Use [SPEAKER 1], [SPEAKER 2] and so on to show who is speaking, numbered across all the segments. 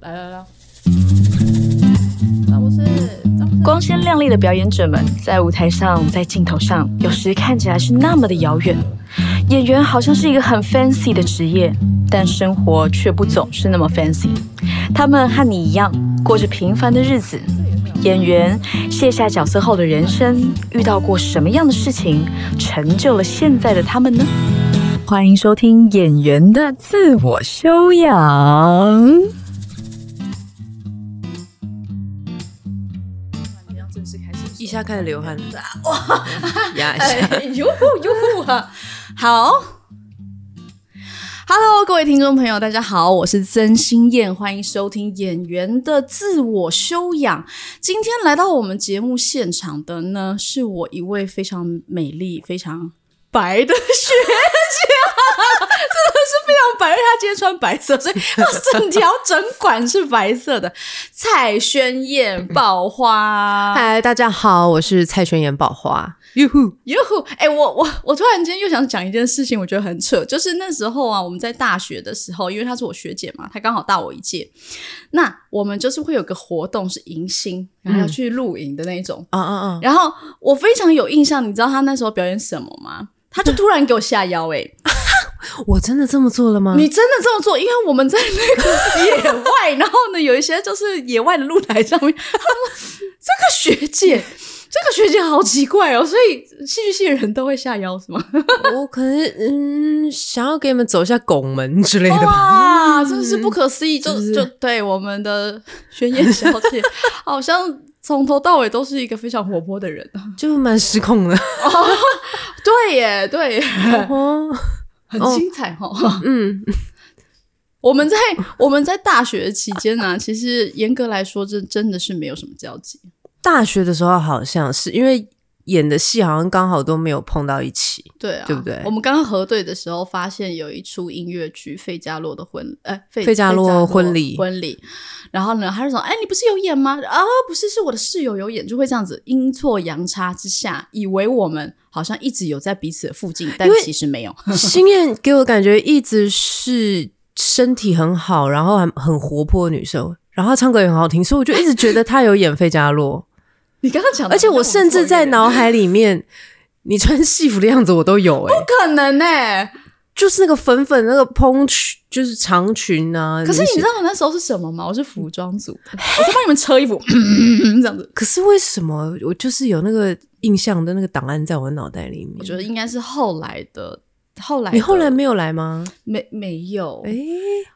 [SPEAKER 1] 来来来，张博士，张博士，
[SPEAKER 2] 光鲜亮丽的表演者们，在舞台上，在镜头上，有时看起来是那么的遥远。演员好像是一个很 fancy 的职业，但生活却不总是那么 fancy。他们和你一样，过着平凡的日子。演员卸下角色后的人生，遇到过什么样的事情，成就了现在的他们呢？欢迎收听《演员的自我修养》。
[SPEAKER 3] 下开始流汗了，哇，压一下。
[SPEAKER 1] 哎，呦呼呦呼啊！好，Hello，各位听众朋友，大家好，我是曾心燕，欢迎收听《演员的自我修养》。今天来到我们节目现场的呢，是我一位非常美丽、非常白的学是非常白，因为她今天穿白色，所以他整条整管是白色的。蔡宣燕爆花，
[SPEAKER 3] 嗨，大家好，我是蔡宣妍宝花。哟呼，
[SPEAKER 1] 哟呼！哎、我我我突然间又想讲一件事情，我觉得很扯，就是那时候啊，我们在大学的时候，因为她是我学姐嘛，她刚好大我一届，那我们就是会有个活动是迎新，然后要去露营的那种。然后我非常有印象，你知道她那时候表演什么吗？她就突然给我下腰、哎，
[SPEAKER 3] 我真的这么做了吗？
[SPEAKER 1] 你真的这么做？因为我们在那个野外，然后呢，有一些就是野外的露台上面，他说这个学姐，这个学姐好奇怪哦，所以戏剧系的人都会下腰是吗？
[SPEAKER 3] 我可能嗯，想要给你们走一下拱门之类的吧。
[SPEAKER 1] 哇，真是不可思议！就就对我们的宣言小姐，好像从头到尾都是一个非常活泼的人。
[SPEAKER 3] 就蛮失控的。
[SPEAKER 1] 对耶，对耶，
[SPEAKER 3] 哦，
[SPEAKER 1] 很精彩哈、
[SPEAKER 3] 嗯，
[SPEAKER 1] 我们在我们在大学期间呢、其实严格来说，这真的是没有什么交集。
[SPEAKER 3] 大学的时候好像是因为演的戏好像刚好都没有碰到一起。
[SPEAKER 1] 对啊，
[SPEAKER 3] 对不对
[SPEAKER 1] 我们刚刚核对的时候，发现有一出音乐剧《费加洛的婚》，哎，费
[SPEAKER 3] 费加洛婚礼
[SPEAKER 1] 婚礼。然后呢，他就说：“哎，你不是有演吗？啊，不是，是我的室友有演。”就会这样子阴错阳差之下，以为我们好像一直有在彼此的附近，但其实没有。
[SPEAKER 3] 心燕给我感觉一直是身体很好，然后很很活泼的女生，然后她唱歌也很好听，所以我就一直觉得她有演费加洛。
[SPEAKER 1] 你刚刚讲的，
[SPEAKER 3] 而且我甚至在脑海里面，你穿戏服的样子我都有哎、
[SPEAKER 1] 不可能呢、
[SPEAKER 3] 就是那个粉粉那个蓬裙，就是长裙啊。
[SPEAKER 1] 可是你知，道我那时候是什么吗？我是服装组，我在帮你们车衣服，这样子。
[SPEAKER 3] 可是为什么我就是有那个印象的那个档案在我脑袋里面？
[SPEAKER 1] 我觉得应该是后来的，后来的
[SPEAKER 3] 你后来没有来吗？
[SPEAKER 1] 没没有？
[SPEAKER 3] 哎、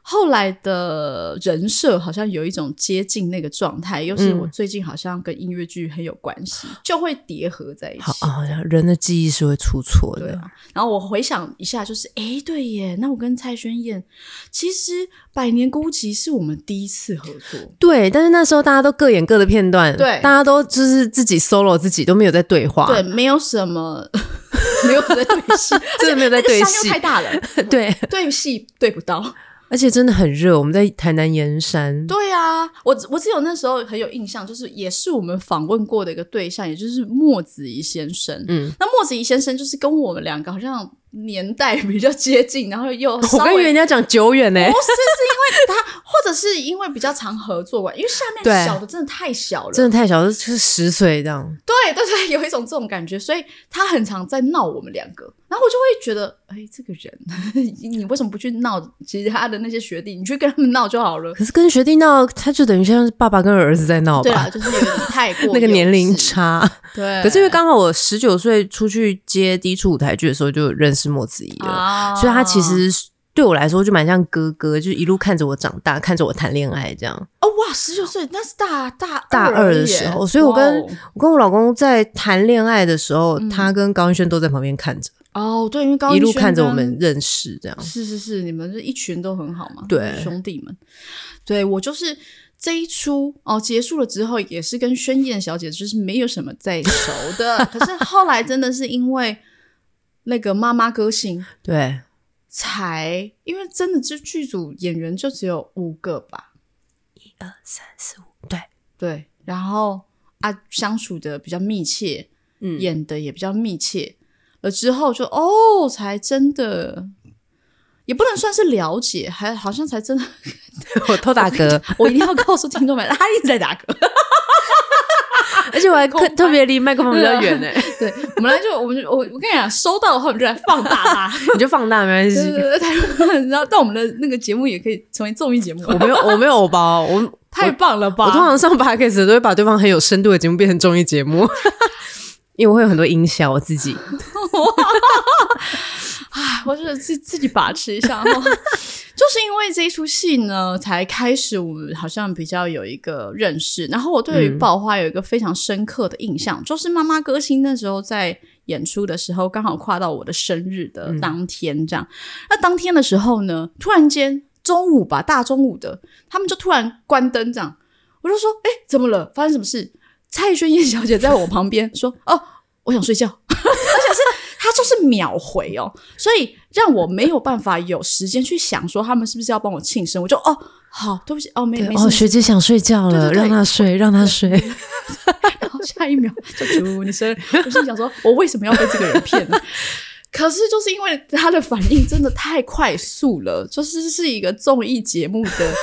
[SPEAKER 1] 后来的人设好像有一种接近那个状态，又是
[SPEAKER 3] 嗯
[SPEAKER 1] 我最近好像跟音乐剧很有关系，就会叠合在一起。
[SPEAKER 3] 好啊，人的记忆是会出错的。
[SPEAKER 1] 对啊，然后我回想一下，就是诶，对耶，那我跟蔡轩燕，其实《百年孤寂》是我们第一次合作，
[SPEAKER 3] 对，但是那时候大家都各演各的片段，
[SPEAKER 1] 对
[SPEAKER 3] 大家都就是自己 solo 自己，都没有在对话，
[SPEAKER 1] 对，没有什么，没有在对戏，
[SPEAKER 3] 真的没有在对
[SPEAKER 1] 那个山又
[SPEAKER 3] 戏。
[SPEAKER 1] 太大了，
[SPEAKER 3] 对，
[SPEAKER 1] 对戏对不到。
[SPEAKER 3] 而且真的很热，我们在台南盐山，
[SPEAKER 1] 对啊，我我只有那时候很有印象，就是也是我们访问过的一个对象，也就是莫子怡先生。
[SPEAKER 3] 嗯，
[SPEAKER 1] 那莫子怡先生就是跟我们两个好像年代比较接近，然后又 稍微
[SPEAKER 3] 我跟人家讲久远呢、
[SPEAKER 1] 不是，是因为他，或者是因为比较常合作吧，因为下面小的真的太小了，
[SPEAKER 3] 真的太小，就是十岁这样。
[SPEAKER 1] 对对对，有一种这种感觉，所以他很常在闹我们两个，然后我就会觉得，哎，这个人，你为什么不去闹其他的那些学弟？你去跟他们闹就好了。
[SPEAKER 3] 可是跟学弟闹，他就等于像是爸爸跟儿子在闹
[SPEAKER 1] 对啊，
[SPEAKER 3] 吧，
[SPEAKER 1] 就是有点太过
[SPEAKER 3] 那个年龄。差。
[SPEAKER 1] 对，
[SPEAKER 3] 可是因为刚好我十九岁出去接第一出舞台剧的时候，就认识莫子仪了，
[SPEAKER 1] 啊
[SPEAKER 3] 所以他其实对我来说就蛮像哥哥，就一路看着我长大，看着我谈恋爱这样。
[SPEAKER 1] 哦哇，十九岁那是大大
[SPEAKER 3] 大二的时候，所以我跟
[SPEAKER 1] 哦
[SPEAKER 3] 我跟我老公在谈恋爱的时候，
[SPEAKER 1] 嗯
[SPEAKER 3] 他跟高云轩都在旁边看着，
[SPEAKER 1] 哦，对，因为高
[SPEAKER 3] 一路看着我们认识这样。
[SPEAKER 1] 是是是，你们是一群都很好嘛，
[SPEAKER 3] 对
[SPEAKER 1] 兄弟们。对我就是这一出哦，结束了之后也是跟宣燕小姐就是没有什么再熟的，可是后来真的是因为那个妈妈歌星
[SPEAKER 3] 对，
[SPEAKER 1] 才，因为真的就剧组演员就只有五个吧，
[SPEAKER 3] 一二三四五，对，
[SPEAKER 1] 对，然后啊相处的比较密切，
[SPEAKER 3] 嗯。
[SPEAKER 1] 演的也比较密切了之后就哦，才真的也不能算是了解，还好像才真的，
[SPEAKER 3] 我偷打嗝，
[SPEAKER 1] 我一定要告诉听众们，他一直在打嗝。
[SPEAKER 3] 而且我还特特别离麦克风比较远呢。
[SPEAKER 1] 对，我们来就我们就我我跟你讲，收到的话我们就来放大它，
[SPEAKER 3] 你就放大没关系。
[SPEAKER 1] 对对对，然后但我们的那个节目也可以成为综艺节目。
[SPEAKER 3] 我没有我没有偶包，我
[SPEAKER 1] 太棒了吧！
[SPEAKER 3] 我通常上 podcast 都会把对方很有深度的节目变成综艺节目，因为我会有很多音效，我自己。
[SPEAKER 1] 啊，我觉得自自己把持一下，就是因为这一出戏呢，才开始我们好像比较有一个认识。然后我对于爆花有一个非常深刻的印象，就是妈妈歌星那时候在演出的时候，刚好跨到我的生日的当天，这样。那当天的时候呢，突然间中午吧，大中午的，他们就突然关灯，这样，我就说：“哎，怎么了？发生什么事？”蔡轩燕小姐在我旁边说：“哦，我想睡觉。” 而且是。他就是秒回哦，所以让我没有办法有时间去想说他们是不是要帮我庆生，我就哦好，对不起哦没没事，
[SPEAKER 3] 哦学姐想睡觉了，让她睡，让她睡，
[SPEAKER 1] 然后下一秒就祝你生日，我心想说我为什么要被这个人骗？可是就是因为他的反应真的太快速了，就是是一个综艺节目的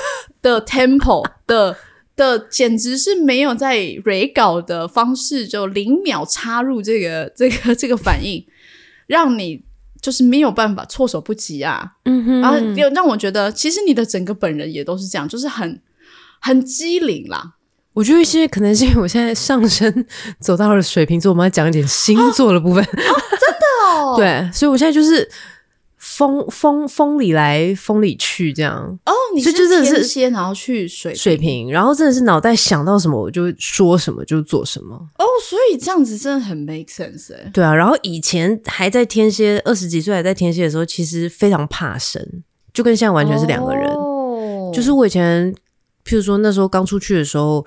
[SPEAKER 1] 的 tempo 的。的简直是没有在 re 稿的方式，就零秒插入这个这个这个反应，让你就是没有办法措手不及啊。嗯哼，然后又让我觉得，其实你的整个本人也都是这样，就是很很机灵啦。
[SPEAKER 3] 我觉得一些可能是因为我现在上升走到了水瓶座，我们要讲一点星座的部分。真
[SPEAKER 1] 的哦，
[SPEAKER 3] 对，所以我现在就是。风风风里来风里去，这样
[SPEAKER 1] 哦。你是天蝎，然后去水
[SPEAKER 3] 水平，然后真的是脑袋想到什么我就说什么就做什么
[SPEAKER 1] 哦。所以这样子真的很 make sense 哎。
[SPEAKER 3] 对啊，然后以前还在天蝎，二十几岁还在天蝎的时候，其实非常怕生，就跟现在完全是两个人。哦，就是我以前，譬如说那时候刚出去的时候，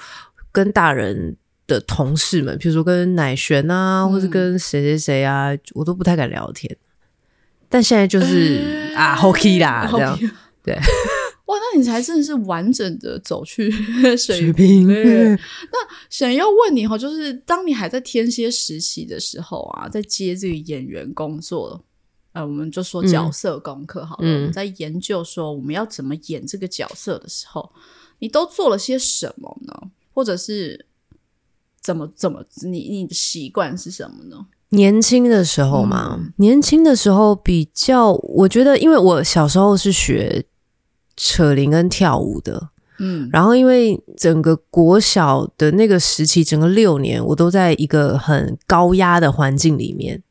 [SPEAKER 3] 跟大人的同事们，譬如说跟乃璇啊，或是跟谁谁谁啊，我都不太敢聊天。但现在就是啊，hockey 啦，这样对。
[SPEAKER 1] 哇，那你才真的是完整的走去 水
[SPEAKER 3] 平。
[SPEAKER 1] 那想要问你哈，就是当你还在天蝎时期的时候啊，在接这个演员工作，呃，我们就说角色功课好了，在研究说我们要怎么演这个角色的时候，你都做了些什么呢？或者是怎么怎么，你你的习惯是什么呢？
[SPEAKER 3] 年轻的时候嘛，年轻的时候比较，我觉得，因为我小时候是学扯铃跟跳舞的，嗯，然后因为整个国小的那个时期，整个六年，我都在一个很高压的环境里面，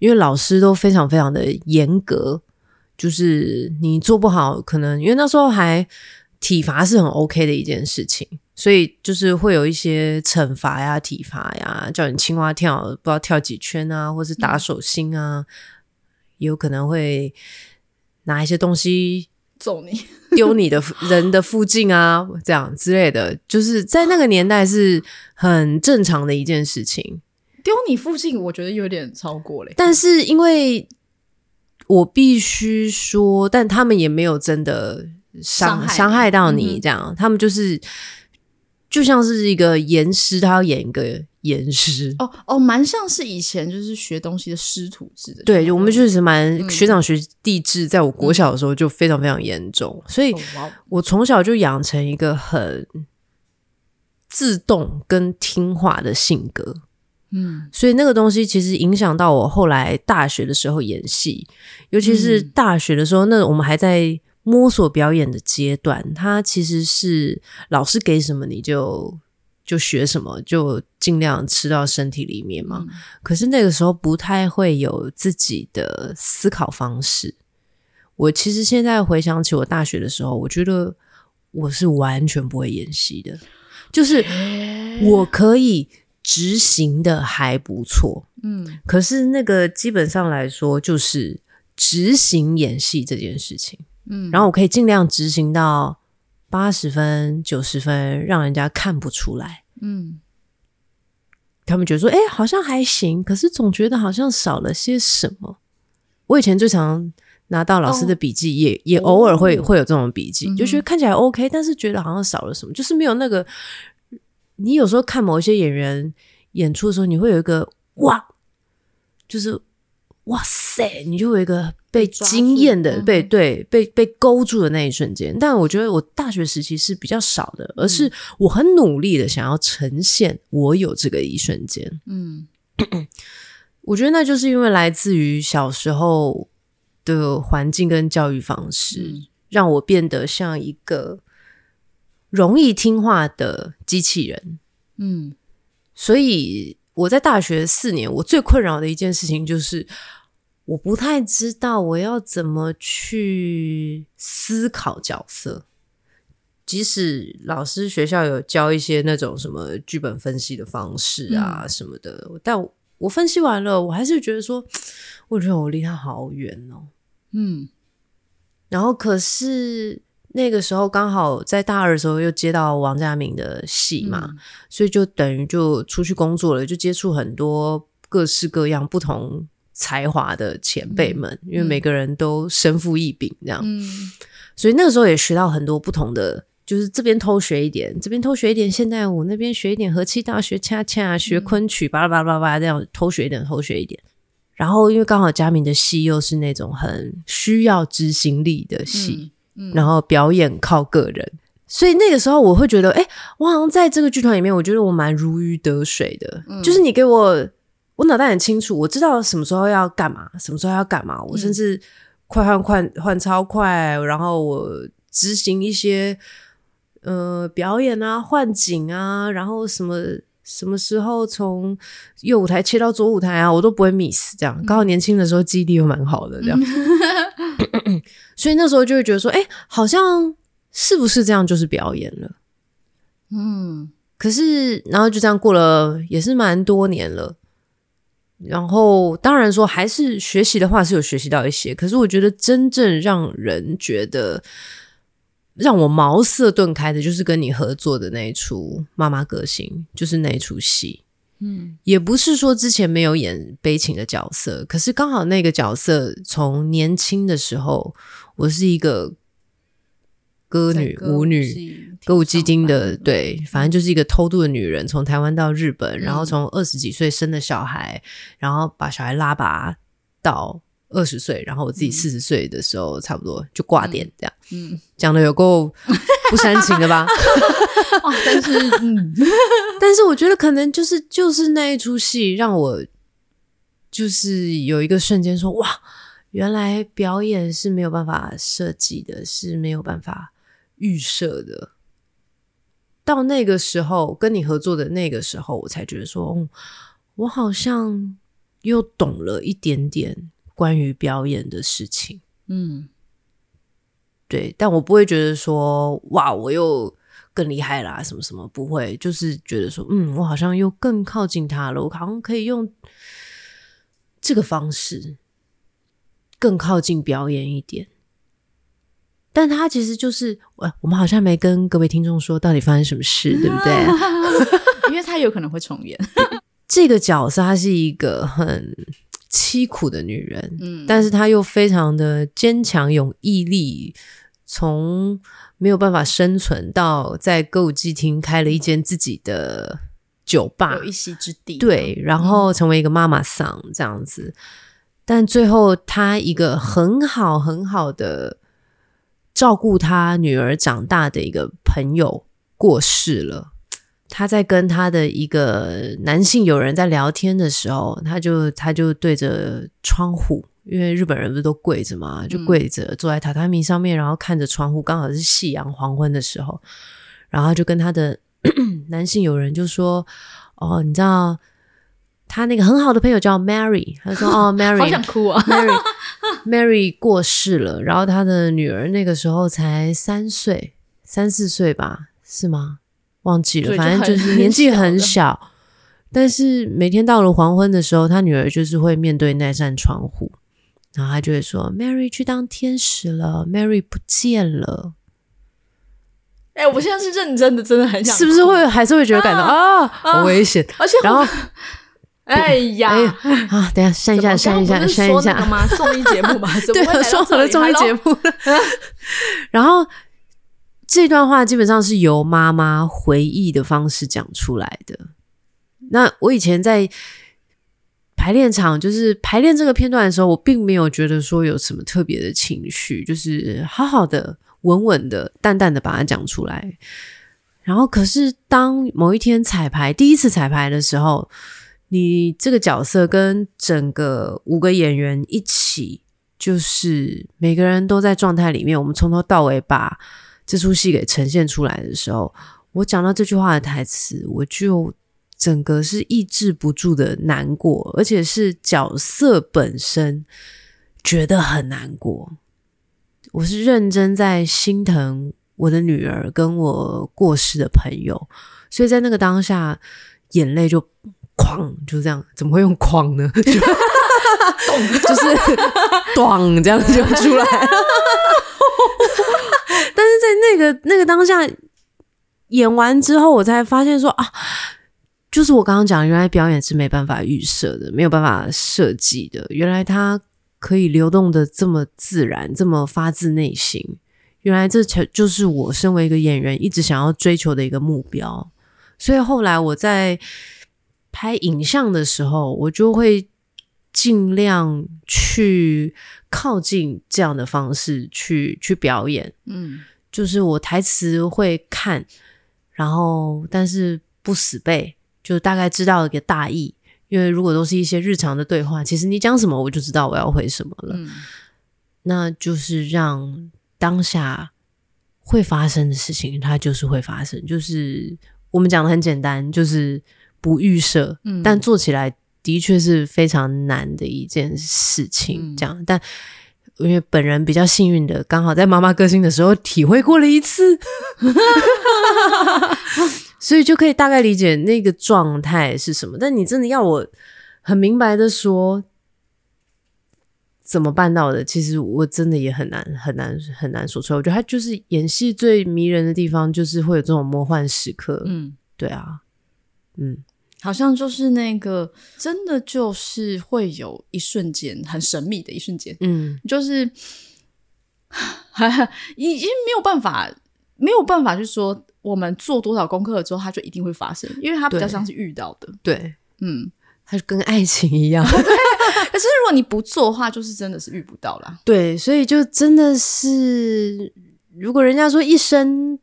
[SPEAKER 3] 因为老师都非常非常的严格，就是你做不好，可能因为那时候还体罚是很 OK 的一件事情。所以就是会有一些惩罚呀、体罚呀，叫你青蛙跳，不知道跳几圈啊，或是打手心啊，有可能会拿一些东西
[SPEAKER 1] 揍你、
[SPEAKER 3] 丢你的人的附近啊，这样之类的，就是在那个年代是很正常的一件事情。
[SPEAKER 1] 丢你附近，我觉得有点超过嘞。
[SPEAKER 3] 但是因为我必须说，但他们也没有真的伤伤害到你，这样他们就是。就像是一个严师，他要演一个严师
[SPEAKER 1] 哦哦，蛮像是以前就是学东西的师徒制的。
[SPEAKER 3] 对，我们确实蛮学长学弟制，在我国小的时候就非常非常严重，所以我从小就养成一个很自动跟听话的性格。嗯，所以那个东西其实影响到我后来大学的时候演戏，尤其是大学的时候，那我们还在。摸索表演的阶段，它其实是老师给什么你就就学什么，就尽量吃到身体里面嘛。可是那个时候不太会有自己的思考方式。我其实现在回想起我大学的时候，我觉得我是完全不会演戏的，就是我可以执行的还不错，嗯，可是那个基本上来说，就是执行演戏这件事情。嗯，然后我可以尽量执行到八十分、九十分，让人家看不出来。嗯，他们觉得说，哎，好像还行，可是总觉得好像少了些什么。我以前最常拿到老师的笔记，也也偶尔会会有这种笔记，就觉得看起来 OK，但是觉得好像少了什么，就是没有那个。你有时候看某一些演员演出的时候，你会有一个哇，就是哇塞，你就有一个。被惊艳的，
[SPEAKER 1] 嗯
[SPEAKER 3] 被对被被勾住的那一瞬间。但我觉得我大学时期是比较少的，而
[SPEAKER 1] 嗯
[SPEAKER 3] 是我很努力的想要呈现我有这个一瞬间。
[SPEAKER 1] 嗯
[SPEAKER 3] 我觉得那就是因为来自于小时候的环境跟教育方式，
[SPEAKER 1] 嗯
[SPEAKER 3] 让我变得像一个容易听话的机器人。
[SPEAKER 1] 嗯
[SPEAKER 3] 所以我在大学四年，我最困扰的一件事情就是，我不太知道我要怎么去思考角色。即使老师学校有教一些那种什么剧本分析的方式啊什么的，但我我分析完了，我还是觉得说，我觉得我离他好远哦。
[SPEAKER 1] 嗯
[SPEAKER 3] 然后可是那个时候刚好在大二的时候又接到王家明的戏嘛，
[SPEAKER 1] 嗯
[SPEAKER 3] 所以就等于就出去工作了，就接触很多各式各样不同才华的前辈们，因为每个人都身负异禀这样，
[SPEAKER 1] 嗯
[SPEAKER 3] 所以那个时候也学到很多不同的。就是这边偷学一点，这边偷学一点现代舞，那边学一点和气大，学恰恰，学昆曲，巴拉巴拉巴拉这样偷学一点，偷学一点。然后因为刚好佳明的戏又是那种很需要执行力的戏，
[SPEAKER 1] 嗯
[SPEAKER 3] 然后表演靠个人，所以那个时候我会觉得，哎、我好像在这个剧团里面，我觉得我蛮如鱼得水的。就是你给我，我脑袋很清楚，我知道什么时候要干嘛，什么时候要干嘛，我甚至快换快换超快，然后我执行一些呃表演啊、换景啊，然后什么。什么时候从右舞台切到左舞台啊，我都不会 miss。这样刚好年轻的时候记忆力又蛮好的，这样。所以那时候就会觉得说，哎、好像是不是这样就是表演了？
[SPEAKER 1] 嗯
[SPEAKER 3] 可是，然后就这样过了，也是蛮多年了。然后，当然说还是学习的话是有学习到一些，可是我觉得真正让人觉得让我茅塞顿开的，就是跟你合作的那一出《妈妈个性》，就是那一出戏。
[SPEAKER 1] 嗯
[SPEAKER 3] 也不是说之前没有演悲情的角色，可是刚好那个角色从年轻的时候，我是一个歌女、舞女、歌舞伎町的，对，反正就是一个偷渡的女人，从台湾到日本，然后从二十几岁生的小孩，然后把小孩拉拔到二十岁，然后我自己四十岁的时候，差不多就挂点这样。
[SPEAKER 1] 嗯，
[SPEAKER 3] 讲的有够不煽情的吧？
[SPEAKER 1] 哇，但是嗯。
[SPEAKER 3] 但是我觉得可能就是就是那一出戏让我就是有一个瞬间说哇，原来表演是没有办法设计的，是没有办法预设的。到那个时候跟你合作的那个时候，我才觉得说，哦，我好像又懂了一点点关于表演的事情。
[SPEAKER 1] 嗯
[SPEAKER 3] 对，但我不会觉得说哇，我又更厉害啦，什么什么不会，就是觉得说，嗯，我好像又更靠近他了，我好像可以用这个方式更靠近表演一点。但他其实就是，我我们好像没跟各位听众说到底发生什么事，对不对？
[SPEAKER 1] 因为他有可能会重演。
[SPEAKER 3] 这个角色她是一个很凄苦的女人，
[SPEAKER 1] 嗯
[SPEAKER 3] 但是她又非常的坚强、有毅力，从没有办法生存到在歌舞伎町开了一间自己的酒吧
[SPEAKER 1] 有，一席之地。
[SPEAKER 3] 对，然后成为一个妈妈桑这样子。但最后，她一个很好很好的照顾他女儿长大的一个朋友过世了。他在跟他的一个男性友人在聊天的时候，他就他就对着窗户，因为日本人不是都跪着嘛，就跪着坐在榻榻米上面，然后看着窗户，刚好是夕阳黄昏的时候，然后就跟他的 男性友人就说：“哦，你知道他那个很好的朋友叫 Mary，他说哦，Mary，
[SPEAKER 1] 好想哭啊
[SPEAKER 3] ！Mary Mary 过世了，然后他的女儿那个时候才三岁、三四岁吧，是吗？忘记了，反正就是 年纪
[SPEAKER 1] 很小。
[SPEAKER 3] 但是每天到了黄昏的时候，他女儿就是会面对那扇窗户，然后他就会说：“Mary 去当天使了，Mary 不见了。
[SPEAKER 1] 哎、我现在是认真的，真的很”想，
[SPEAKER 3] 是不是会还是会觉得感到啊好危险？
[SPEAKER 1] 而且
[SPEAKER 3] 然后
[SPEAKER 1] 哎呀，
[SPEAKER 3] 啊，等一下删一下，删一下，删一下？
[SPEAKER 1] 综艺节目吧，怎么
[SPEAKER 3] 对，说好了综艺节目了。然后这段话基本上是由妈妈回忆的方式讲出来的。那我以前在排练场就是排练这个片段的时候，我并没有觉得说有什么特别的情绪，就是好好的、稳稳的、淡淡的把它讲出来。然后，可是当某一天彩排第一次彩排的时候，你这个角色跟整个五个演员一起，就是每个人都在状态里面，我们从头到尾把这出戏给呈现出来的时候，我讲到这句话的台词，我就。整个是抑制不住的难过，而且是角色本身觉得很难过。我是认真在心疼我的女儿跟我过世的朋友，所以在那个当下，眼泪就哐就这样，怎么会用哐呢？就是咚这样就出来。但是在那个那个当下演完之后，我才发现说啊。就是我刚刚讲，原来表演是没办法预设的，没有办法设计的。原来它可以流动的这么自然，这么发自内心。原来这才就是我身为一个演员一直想要追求的一个目标。所以后来我在拍影像的时候，我就会尽量去靠近这样的方式去去表演。嗯，就是我台词会看，然后但是不死背。就大概知道一个大意，因为如果都是一些日常的对话，其实你讲什么我就知道我要回什么了。那就是让当下会发生的事情，它就是会发生。就是我们讲的很简单，就是不预设，但做起来的确是非常难的一件事情。这样，但因为本人比较幸运的，刚好在妈妈歌星的时候体会过了一次。所以就可以大概理解那个状态是什么，但你真的要我很明白的说怎么办到的，其实我真的也很难很难很难说出来。我觉得他就是演戏最迷人的地方，就是会有这种魔幻时刻。嗯，对啊，
[SPEAKER 1] 嗯，好像就是那个真的就是会有一瞬间很神秘的一瞬间，嗯，就是 已经没有办法没有办法去说。我们做多少功课之后，它就一定会发生，因为它比较像是遇到的。
[SPEAKER 3] 对，嗯，它就跟爱情一样。
[SPEAKER 1] 可是如果你不做的话，就是真的是遇不到啦。
[SPEAKER 3] 对，所以就真的是，如果人家说一生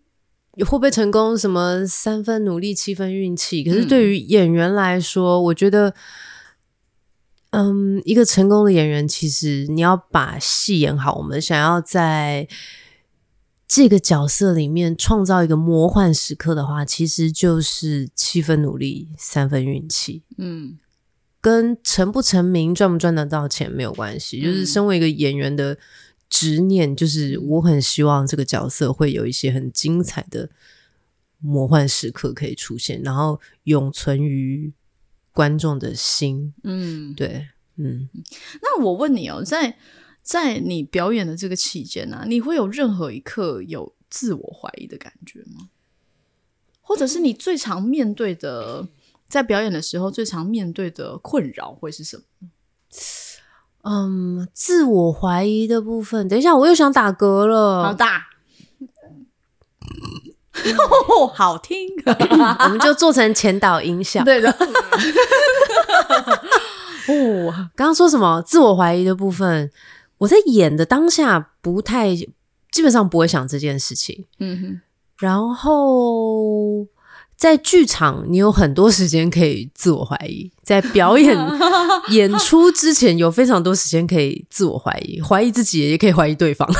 [SPEAKER 3] 会不会成功，什么三分努力七分运气，可是对于演员来说，我觉得，嗯，一个成功的演员，其实你要把戏演好，我们想要在。这个角色里面创造一个魔幻时刻的话，其实就是七分努力，三分运气。嗯，跟成不成名、赚不赚得到钱没有关系。就是身为一个演员的执念，就是我很希望这个角色会有一些很精彩的魔幻时刻可以出现，然后永存于观众的心。嗯，对，嗯。
[SPEAKER 1] 那我问你哦，在。在你表演的这个期间呢，你会有任何一刻有自我怀疑的感觉吗？或者是你最常面对的，在表演的时候最常面对的困扰会是什么？
[SPEAKER 3] 嗯，自我怀疑的部分。等一下，我又想打嗝了，
[SPEAKER 1] 好大，好听，
[SPEAKER 3] 我们就做成前导音响。
[SPEAKER 1] 对的。
[SPEAKER 3] 哦，刚刚说什么？自我怀疑的部分。我在演的当下不太，基本上不会想这件事情。嗯哼，然后在剧场，你有很多时间可以自我怀疑；在表演 演出之前，有非常多时间可以自我怀疑，怀疑自己，也可以怀疑对方。怀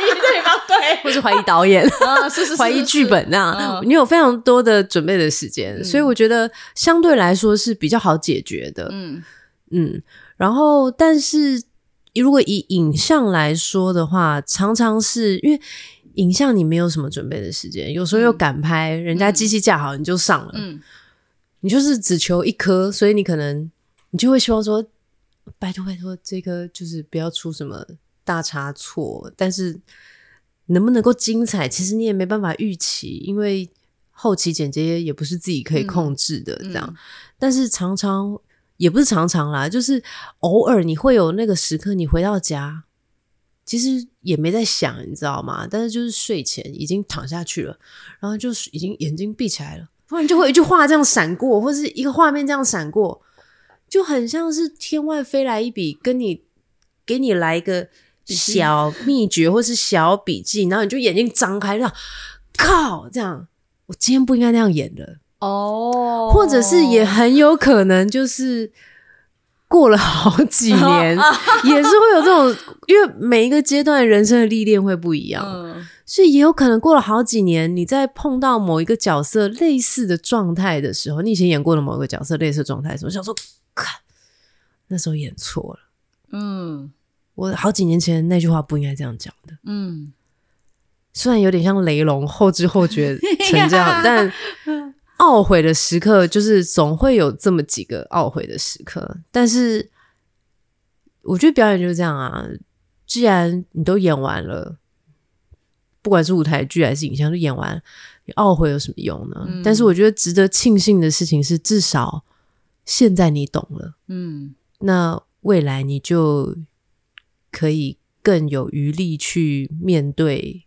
[SPEAKER 1] 疑对方，对，
[SPEAKER 3] 或是怀疑导演啊，是是 怀疑剧本那样。你有非常多的准备的时间，所以我觉得相对来说是比较好解决的。嗯嗯。然后，但是如果以影像来说的话，常常是因为影像你没有什么准备的时间，有时候又赶拍，人家机器架好你就上了，嗯，你就是只求一颗，所以你可能你就会希望说，拜托拜托，这颗就是不要出什么大差错，但是能不能够精彩，其实你也没办法预期，因为后期剪接也不是自己可以控制的，这样，但是常常。也不是常常啦，就是偶尔你会有那个时刻，你回到家，其实也没在想，你知道吗？但是就是睡前已经躺下去了，然后就是已经眼睛闭起来了，突然就会一句话这样闪过，或是一个画面这样闪过，就很像是天外飞来一笔，跟你给你来一个小秘诀或是小笔记，然后你就眼睛张开，这样靠，这样我今天不应该那样演的
[SPEAKER 1] 哦，
[SPEAKER 3] 或者是也很有可能就是过了好几年，也是会有这种，因为每一个阶段人生的历练会不一样。
[SPEAKER 1] 嗯
[SPEAKER 3] 所以也有可能过了好几年，你在碰到某一个角色类似的状态的时候，你以前演过的某一个角色类似的状态的时候，想说，看那时候演错了。
[SPEAKER 1] 嗯
[SPEAKER 3] 我好几年前那句话不应该这样讲的，
[SPEAKER 1] 嗯，
[SPEAKER 3] 虽然有点像雷龙后知后觉成这样，但懊悔的时刻就是总会有这么几个懊悔的时刻。但是我觉得表演就是这样啊，既然你都演完了。不管是舞台剧还是影像，都演完，你懊悔有什么用呢？
[SPEAKER 1] 嗯
[SPEAKER 3] 但是我觉得值得庆幸的事情是，至少现在你懂了，
[SPEAKER 1] 嗯
[SPEAKER 3] 那未来你就可以更有余力去面对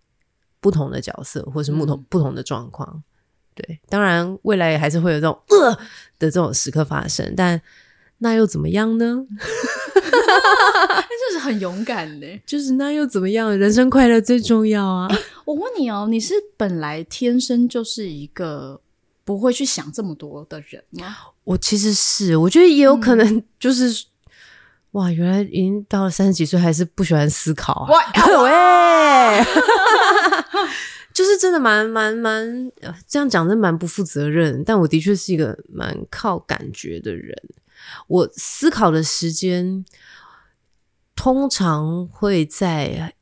[SPEAKER 3] 不同的角色，或是不同、
[SPEAKER 1] 嗯
[SPEAKER 3] 不同的状况。对，当然未来还是会有这种呃的这种时刻发生，但那又怎么样呢？
[SPEAKER 1] 那 就是很勇敢的。
[SPEAKER 3] 就是那又怎么样？人生快乐最重要啊！
[SPEAKER 1] 我问你哦，你是本来天生就是一个不会去想这么多的人吗？
[SPEAKER 3] 我其实是，我觉得也有可
[SPEAKER 1] 嗯
[SPEAKER 3] 能就是，哇，原来已经到了三十几岁，还是不喜欢思考啊！
[SPEAKER 1] 喂，
[SPEAKER 3] 喂，就是真的蛮蛮蛮，这样讲真蛮不负责任。但我的确是一个蛮靠感觉的人，我思考的时间通常会在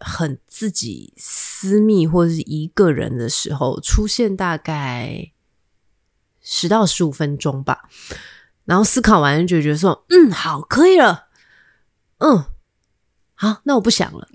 [SPEAKER 3] 很自己私密或者是一个人的时候出现，大概十到十五分钟吧。然后思考完就觉得说，嗯，好，可以了，嗯，好，那我不想了，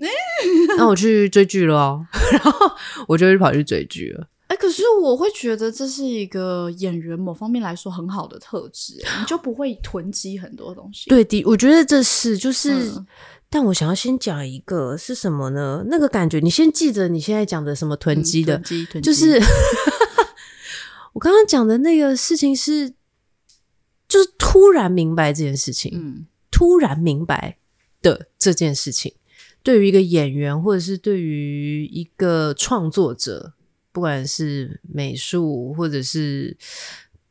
[SPEAKER 3] 那我去追剧了哦。然后我就会跑去追剧了。
[SPEAKER 1] 哎，可是我会觉得这是一个演员某方面来说很好的特质，哎你就不会囤积很多东西。
[SPEAKER 3] 对的，我觉得这是就是，
[SPEAKER 1] 嗯
[SPEAKER 3] 但我想要先讲一个是什么呢？那个感觉，你先记着你现在讲的什么囤积的，
[SPEAKER 1] 囤积囤积
[SPEAKER 3] 就是 我刚刚讲的那个事情是，就是突然明白这件事情，
[SPEAKER 1] 嗯
[SPEAKER 3] 突然明白的这件事情，对于一个演员或者是对于一个创作者，不管是美术或者是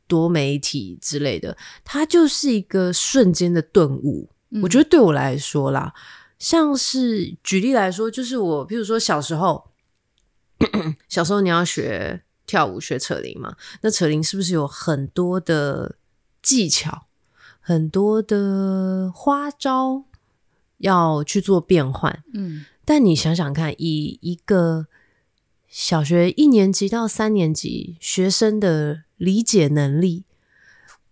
[SPEAKER 3] 多媒体之类的，它就是一个瞬间的顿悟。
[SPEAKER 1] 嗯
[SPEAKER 3] 我觉得对我来说啦，像是举例来说，就是我，譬如说小时候，小时候你要学跳舞、学扯铃嘛，那扯铃是不是有很多的技巧？很多的花招要去做变换，
[SPEAKER 1] 嗯
[SPEAKER 3] 但你想想看，以一个小学一年级到三年级学生的理解能力，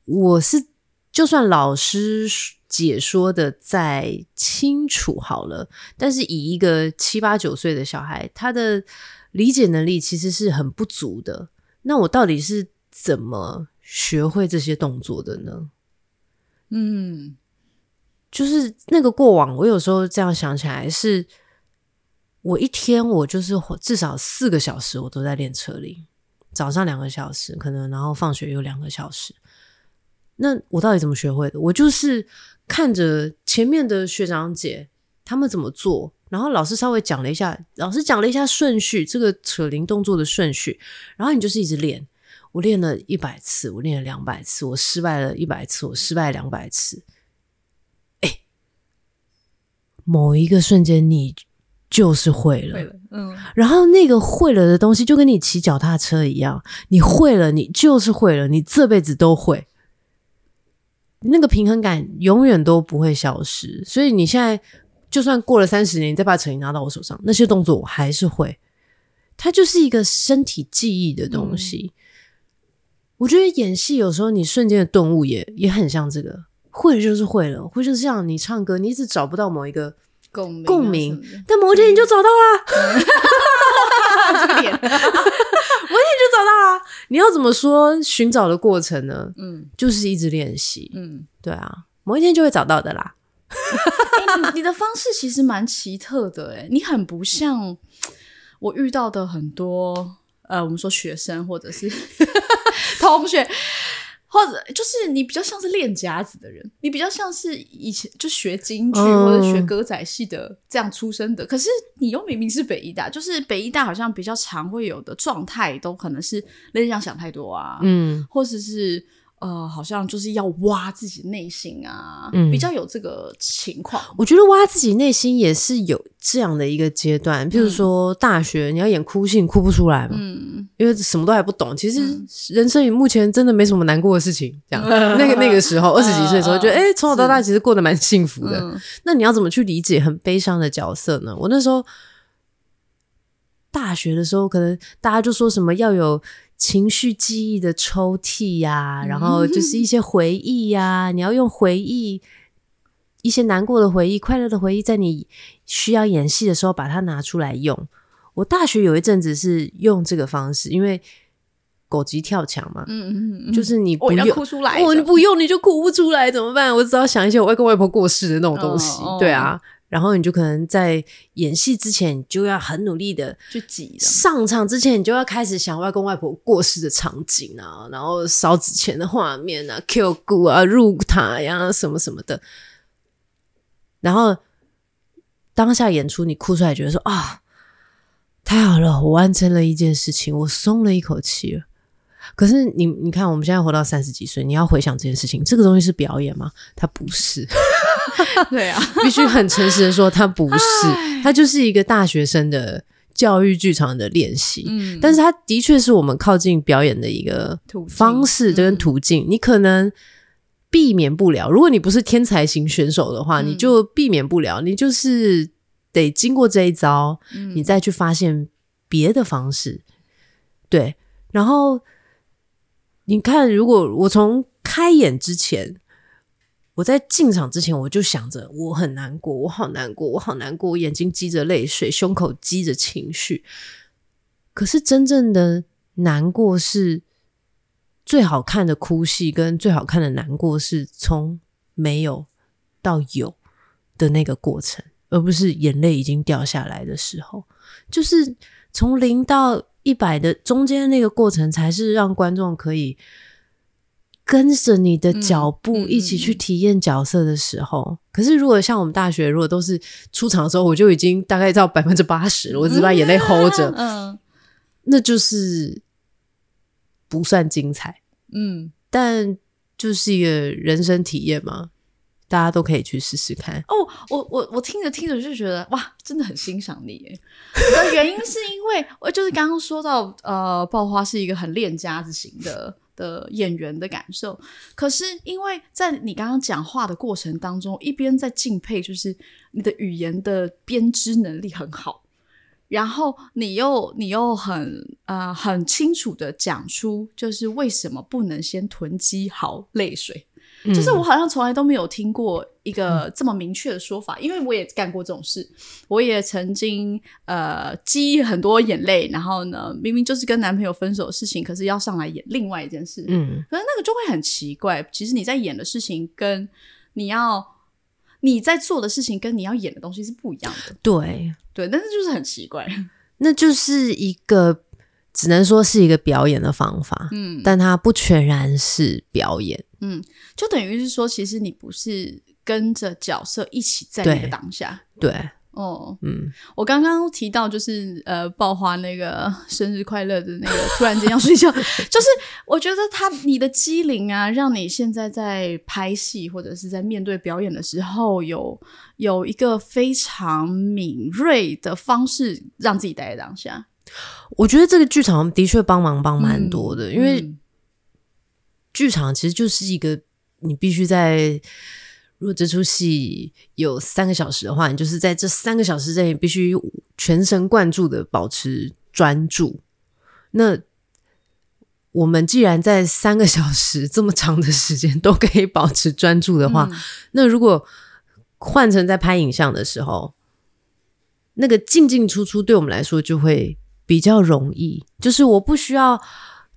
[SPEAKER 3] 我是就算老师解说的再清楚好了，但是以一个七八九岁的小孩，他的理解能力其实是很不足的。那我到底是怎么学会这些动作的呢？
[SPEAKER 1] 嗯
[SPEAKER 3] 就是那个过往，我有时候这样想起来是，我一天我就是至少四个小时我都在练车铃，早上两个小时，可能然后放学有两个小时。那我到底怎么学会的？我就是看着前面的学长姐他们怎么做，然后老师稍微讲了一下，老师讲了一下顺序，这个扯铃动作的顺序，然后你就是一直练。我练了一百次，我练了两百次，我失败了一百次，我失败两百次。某一个瞬间，你就是会了。
[SPEAKER 1] 会了，嗯
[SPEAKER 3] 然后那个会了的东西，就跟你骑脚踏车一样，你会了，你就是会了，你这辈子都会。那个平衡感永远都不会消失，所以你现在就算过了三十年，你再把扯铃拿到我手上，那些动作我还是会。它就是一个身体记忆的东西。我觉得演戏有时候你瞬间的顿悟也也很像这个，会了就是会了，会就是像你唱歌，你一直找不到某一个
[SPEAKER 1] 共鸣啊
[SPEAKER 3] 共鸣但某一天你就找到啦，
[SPEAKER 1] 这个点，
[SPEAKER 3] 就找到啦。你要怎么说寻找的过程呢？
[SPEAKER 1] 嗯
[SPEAKER 3] 就是一直练习，
[SPEAKER 1] 嗯，
[SPEAKER 3] 对啊，某一天就会找到的啦。
[SPEAKER 1] 哎、你你的方式其实蛮奇特的，哎，你很不像我遇到的很多呃，我们说学生或者是 同学。或者就是你比较像是练家子的人，你比较像是以前就学京剧或者学歌仔戏的这样出身的。可是你又明明是北医大，就是北医大好像比较常会有的状态，都可能是类似像想太多啊，嗯，或者是。呃，好像就是要挖自己内心啊，比较有这个情况。
[SPEAKER 3] 我觉得挖自己内心也是有这样的一个阶段，譬如说大学你要演哭戏，哭不出来嘛，嗯，因为什么都还不懂。其实人生目前真的没什么难过的事情，这样。那个那个时候二十几岁的时候，觉得哎，从小到大其实过得蛮幸福的。那你要怎么去理解很悲伤的角色呢？我那时候大学的时候，可能大家就说什么要有。情绪记忆的抽屉呀，然后就是一些回忆呀，你要用回忆一些难过的回忆、快乐的回忆，在你需要演戏的时候把它拿出来用。我大学有一阵子是用这个方式，因为狗急跳墙嘛，嗯嗯嗯，就是你不用
[SPEAKER 1] 哭出来，
[SPEAKER 3] 我你不用你就哭不出来，怎么办？我只要想一些我外公外婆过世的那种东西，对啊。然后你就可能在演戏之前，你就要很努力的
[SPEAKER 1] 去挤。
[SPEAKER 3] 上场之前，你就要开始想外公外婆过世的场景啊，然后烧纸钱的画面啊，Q 鼓啊，入塔呀，什么什么的。然后当下演出，你哭出来，觉得说啊，太好了，我完成了一件事情，我松了一口气了。可是你你看，我们现在活到三十几岁，你要回想这件事情，这个东西是表演吗？它不是。
[SPEAKER 1] 对啊，
[SPEAKER 3] 必须很诚实的说，他不是，他就是一个大学生的教育剧场的练习。嗯，但是他的确是我们靠近表演的一个方式跟途径。你可能避免不了，如果你不是天才型选手的话，你就避免不了，你就是得经过这一招，你再去发现别的方式。对，然后。你看，如果我从开演之前，我在进场之前，我就想着我很难过，我好难过，我好难过，我眼睛积着泪水，胸口积着情绪。可是真正的难过是最好看的哭戏，跟最好看的难过是从没有到有的那个过程，而不是眼泪已经掉下来的时候，就是从零到。一百的中间那个过程，才是让观众可以跟着你的脚步一起去体验角色的时候。可是，如果像我们大学，如果都是出场的时候，我就已经大概到百分之八十了，我只把眼泪 hold 着，嗯，那就是不算精彩，嗯，但就是一个人生体验嘛。大家都可以去试试看
[SPEAKER 1] 哦。我我我听着听着就觉得哇，真的很欣赏你。的原因是因为我就是刚刚说到呃，爆花是一个很练家子型的的演员的感受。可是因为在你刚刚讲话的过程当中，一边在敬佩，就是你的语言的编织能力很好，然后你又你又很呃很清楚的讲出，就是为什么不能先囤积好泪水。就是我好像从来都没有听过一个这么明确的说法，因为我也干过这种事，我也曾经呃积很多眼泪，然后呢，明明就是跟男朋友分手的事情，可是要上来演另外一件事，嗯，可是那个就会很奇怪。其实你在演的事情跟你要你在做的事情跟你要演的东西是不一样的，
[SPEAKER 3] 对。
[SPEAKER 1] 对，但是就是很奇怪，
[SPEAKER 3] 那就是一个只能说是一个表演的方法，嗯，但它不全然是表演。
[SPEAKER 1] 嗯，就等于是说，其实你不是跟着角色一起在那个当下。
[SPEAKER 3] 对，哦，
[SPEAKER 1] 嗯，我刚刚提到就是呃，爆花那个生日快乐的那个，突然间要睡觉，就是我觉得他你的机灵啊，让你现在在拍戏或者是在面对表演的时候，有有一个非常敏锐的方式，让自己待在当下。
[SPEAKER 3] 我觉得这个剧场的确帮忙帮蛮多的，因为。剧场其实就是一个，你必须在如果这出戏有三个小时的话，你就是在这三个小时内必须全神贯注的保持专注。那我们既然在三个小时这么长的时间都可以保持专注的话，那如果换成在拍影像的时候，那个进进出出对我们来说就会比较容易，就是我不需要。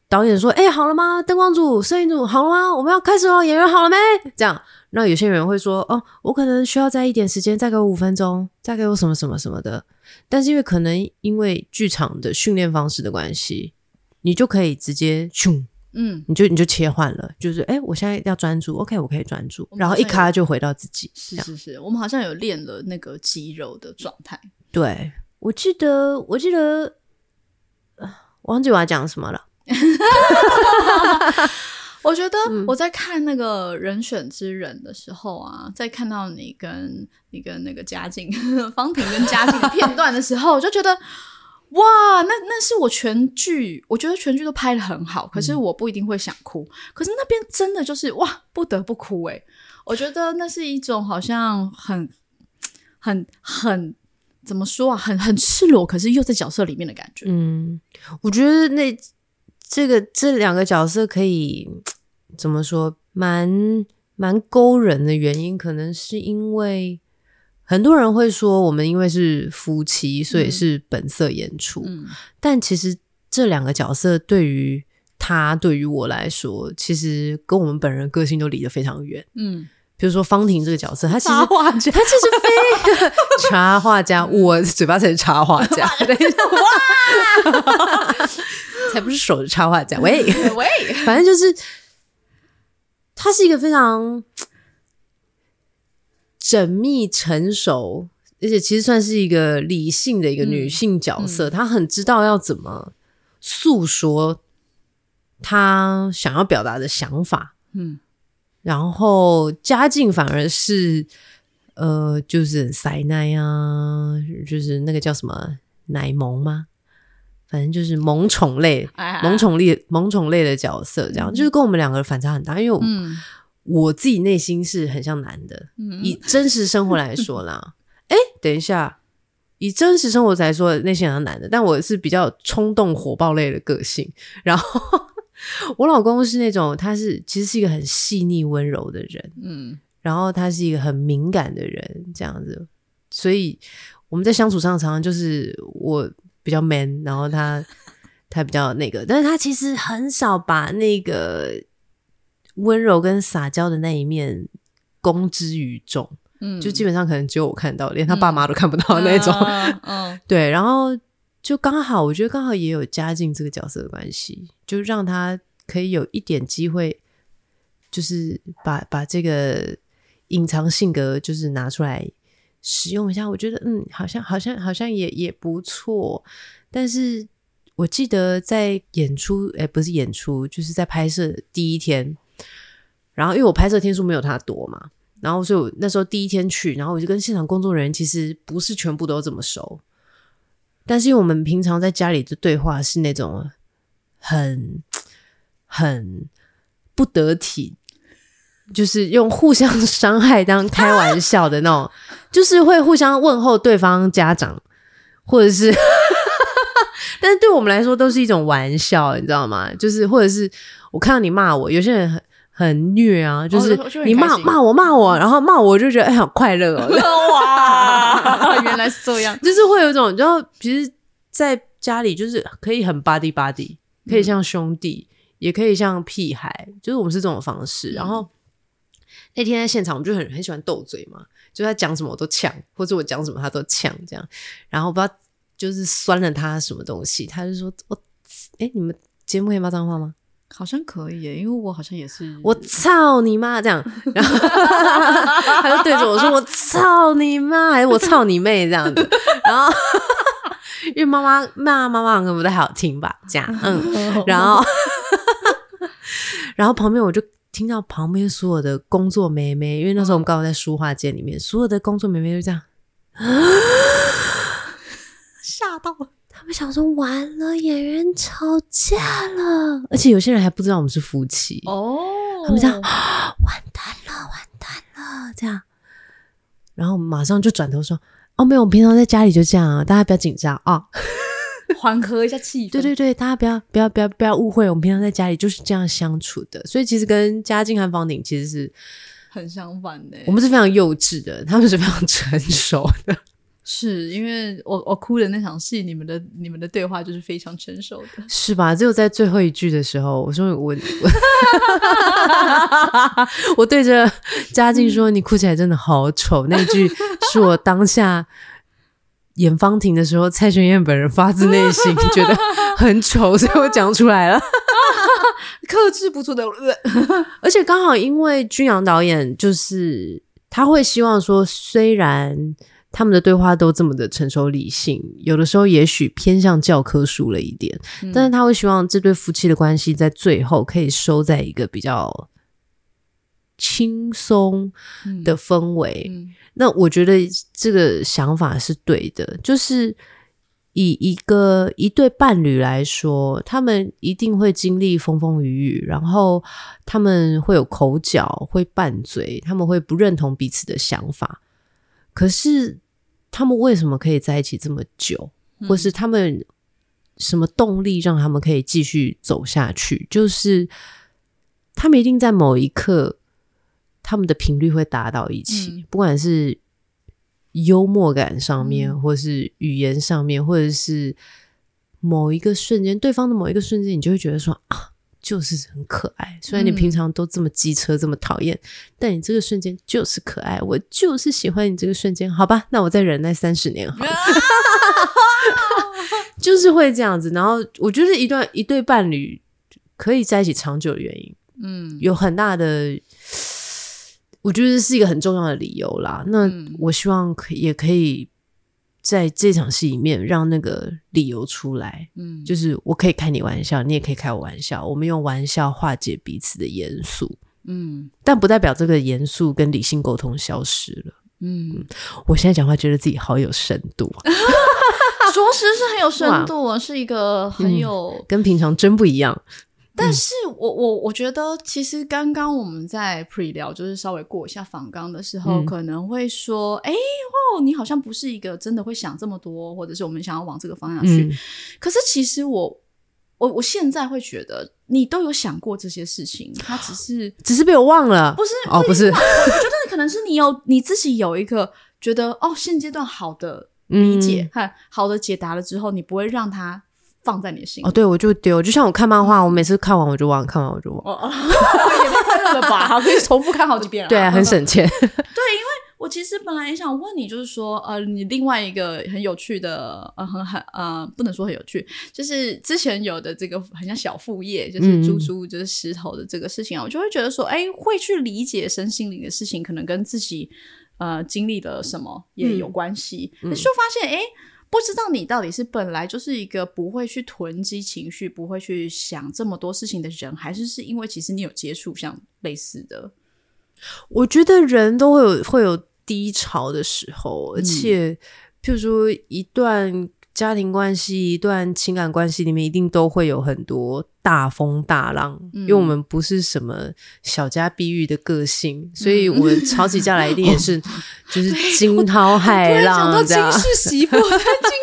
[SPEAKER 3] 导演说：“哎，好了吗？灯光组、摄影组好了吗？我们要开始了。演员好了没？这样，那有些人会说：哦，我可能需要再一点时间，再给我五分钟，再给我什么什么什么的。但是因为可能因为剧场的训练方式的关系，你就可以直接咻
[SPEAKER 1] 嗯，
[SPEAKER 3] 你就你就切换了，就是哎，我现在要专注，OK，我可以专注，然后一卡就回到自己。
[SPEAKER 1] 是是是，我们好像有练了那个肌肉的状态。
[SPEAKER 3] 对，我记得，我记得，忘记我要讲什么了。
[SPEAKER 1] 我觉得我在看那个人选之人的时候啊，在看到你跟你跟那个嘉靖、方婷跟嘉靖的片段的时候，我就觉得。哇，那那是我全剧，我觉得全剧都拍的很好，可是我不一定会想哭。可是那边真的就是哇，不得不哭诶。我觉得那是一种好像很很很怎么说啊，很很赤裸，可是又在角色里面的感觉。
[SPEAKER 3] 嗯，我觉得那这个这两个角色可以怎么说，蛮蛮勾人的原因，可能是因为。很多人会说，我们因为是夫妻，所以是本色演出。嗯，但其实这两个角色对于他，对于我来说，其实跟我们本人个性都离得非常远。嗯，比如说方婷这个角色，他其实他其实非 插画家，我嘴巴才是插画家。等一下哇，才不是手的插画家。喂
[SPEAKER 1] 喂，
[SPEAKER 3] 反正就是他是一个非常。缜密成熟，而且其实算是一个理性的一个女性角色，她很知道要怎么诉说她想要表达的想法。嗯，然后家境反而是呃，就是塞奶啊，就是那个叫什么奶萌吗？反正就是萌宠类、萌宠类、萌宠类的角色，这样就是跟我们两个反差很大，因为我自己内心是很像男的，以真实生活来说啦。哎，等一下，以真实生活来说，内心像男的，但我是比较冲动、火爆类的个性。然后 我老公是那种，他是其实是一个很细腻、温柔的人，嗯，然后他是一个很敏感的人，这样子。所以我们在相处上常常就是我比较 man，然后他 他比较那个，但是他其实很少把那个。温柔跟撒娇的那一面公之于众，嗯，就基本上可能只有我看到，连他爸妈都看不到那种，嗯，对。然后就刚好，我觉得刚好也有嘉靖这个角色的关系，就让他可以有一点机会，就是把把这个隐藏性格就是拿出来使用一下。我觉得，嗯，好像好像好像也也不错。但是我记得在演出，哎，不是演出，就是在拍摄第一天。然后，因为我拍摄天数没有他多嘛，然后所以我那时候第一天去，然后我就跟现场工作人员其实不是全部都这么熟，但是因为我们平常在家里的对话是那种很很不得体，就是用互相伤害当开玩笑的那种，就是会互相问候对方家长，或者是，但是对我们来说都是一种玩笑，你知道吗？就是或者是我看到你骂我，有些人很。很虐啊，就是你骂骂我骂我，然后骂我就觉得哎，好快乐哦！
[SPEAKER 1] 哇，原来是这样，
[SPEAKER 3] 就是会有一种，然后其实在家里就是可以很 buddy buddy，可以像兄弟，也可以像屁孩，就是我们是这种方式。然后那天在现场，我们就很很喜欢斗嘴嘛，就他讲什么我都呛，或者我讲什么他都呛，这样。然后不知道就是酸了他什么东西，他就说我哎，你们节目可以骂脏话吗？
[SPEAKER 1] 好像可以耶，因为我好像也是。
[SPEAKER 3] 我操你妈！这样，然后他就对着我说：“我操你妈！”还是“我操你妹”这样子。然后因为妈妈骂妈妈可能不太好听吧，这样嗯。然后 然后旁边我就听到旁边所有的工作妹妹，因为那时候我们刚好在书画间里面，所有的工作妹妹就这样
[SPEAKER 1] 吓到了。
[SPEAKER 3] 他们想说完了，演员吵架了，而且有些人还不知道我们是夫妻哦。他们这样，完蛋了，完蛋了，这样。然后马上就转头说：“哦，没有，我们平常在家里就这样啊，大家不要紧张啊，
[SPEAKER 1] 缓和一下气氛。”
[SPEAKER 3] 对对对，大家不要不要不要不要误会，我们平常在家里就是这样相处的。所以其实跟嘉靖和房鼎其实是
[SPEAKER 1] 很相反的，
[SPEAKER 3] 我们是非常幼稚的，他们是非常成熟的。
[SPEAKER 1] 是因为我我哭的那场戏，你们的你们的对话就是非常成熟的，
[SPEAKER 3] 是吧？只有在最后一句的时候，我说我我 我对着嘉靖说：“你哭起来真的好丑。”那句是我当下演方婷的时候，蔡轩燕本人发自内心 觉得很丑，所以我讲出来了。
[SPEAKER 1] 克制不住的。
[SPEAKER 3] 而且刚好因为君阳导演就是他会希望说，虽然他们的对话都这么的成熟理性，有的时候也许偏向教科书了一点，但是他会希望这对夫妻的关系在最后可以收在一个比较轻松的氛围。那我觉得这个想法是对的，就是以一个一对伴侣来说，他们一定会经历风风雨雨，然后他们会有口角，会拌嘴，他们会不认同彼此的想法。可是他们为什么可以在一起这么久，或是他们什么动力让他们可以继续走下去？就是他们一定在某一刻。他们的频率会达到一起，不管是幽默感上面，或是语言上面，或者是某一个瞬间，对方的某一个瞬间，你就会觉得说啊，就是很可爱。虽然你平常都这么机车，这么讨厌，但你这个瞬间就是可爱。我就是喜欢你这个瞬间，好吧？那我再忍耐三十年，好了，就是会这样子。然后我觉得一段一对伴侣可以在一起长久的原因，嗯，有很大的。我觉得是一个很重要的理由啦。那我希望可也可以在这场戏里面让那个理由出来。嗯，就是我可以开你玩笑，你也可以开我玩笑，我们用玩笑化解彼此的严肃。嗯，但不代表这个严肃跟理性沟通消失了。嗯，我现在讲话觉得自己好有深度，
[SPEAKER 1] 着实是很有深度，是一个很有
[SPEAKER 3] 跟平常真不一样。
[SPEAKER 1] 但是我我我觉得，其实刚刚我们在 pre 聊，就是稍微过一下访纲的时候，可能会说，哎哦，你好像不是一个真的会想这么多，或者是我们想要往这个方向去。可是其实我我我现在会觉得，你都有想过这些事情，他只是
[SPEAKER 3] 只是被我忘了，
[SPEAKER 1] 不是
[SPEAKER 3] 哦，不是，我
[SPEAKER 1] 觉得可能是你有你自己有一个觉得哦，现阶段好的理解和好的解答了之后，你不会让他。放在你心
[SPEAKER 3] 哦，对我就丢，就像我看漫画，我每次看完我就忘，看完我就忘。哦
[SPEAKER 1] 也太快乐了吧！可以重复看好几遍。
[SPEAKER 3] 对啊，很省钱。
[SPEAKER 1] 对，因为我其实本来也想问你，就是说，呃，你另外一个很有趣的，呃，很很呃，不能说很有趣，就是之前有的这个很像小副业，就是猪猪就是石头的这个事情啊，我就会觉得说，哎，会去理解身心灵的事情，可能跟自己呃经历了什么也有关系，就发现哎。不知道你到底是本来就是一个不会去囤积情绪、不会去想这么多事情的人，还是是因为其实你有接触像类似的？
[SPEAKER 3] 我觉得人都会有会有低潮的时候，而且譬如说一段。家庭关系、一段情感关系里面，一定都会有很多大风大浪，因为我们不是什么小家碧玉的个性，所以我们吵起架来一定也是 就是惊涛骇浪
[SPEAKER 1] 这样。惊世媳妇，惊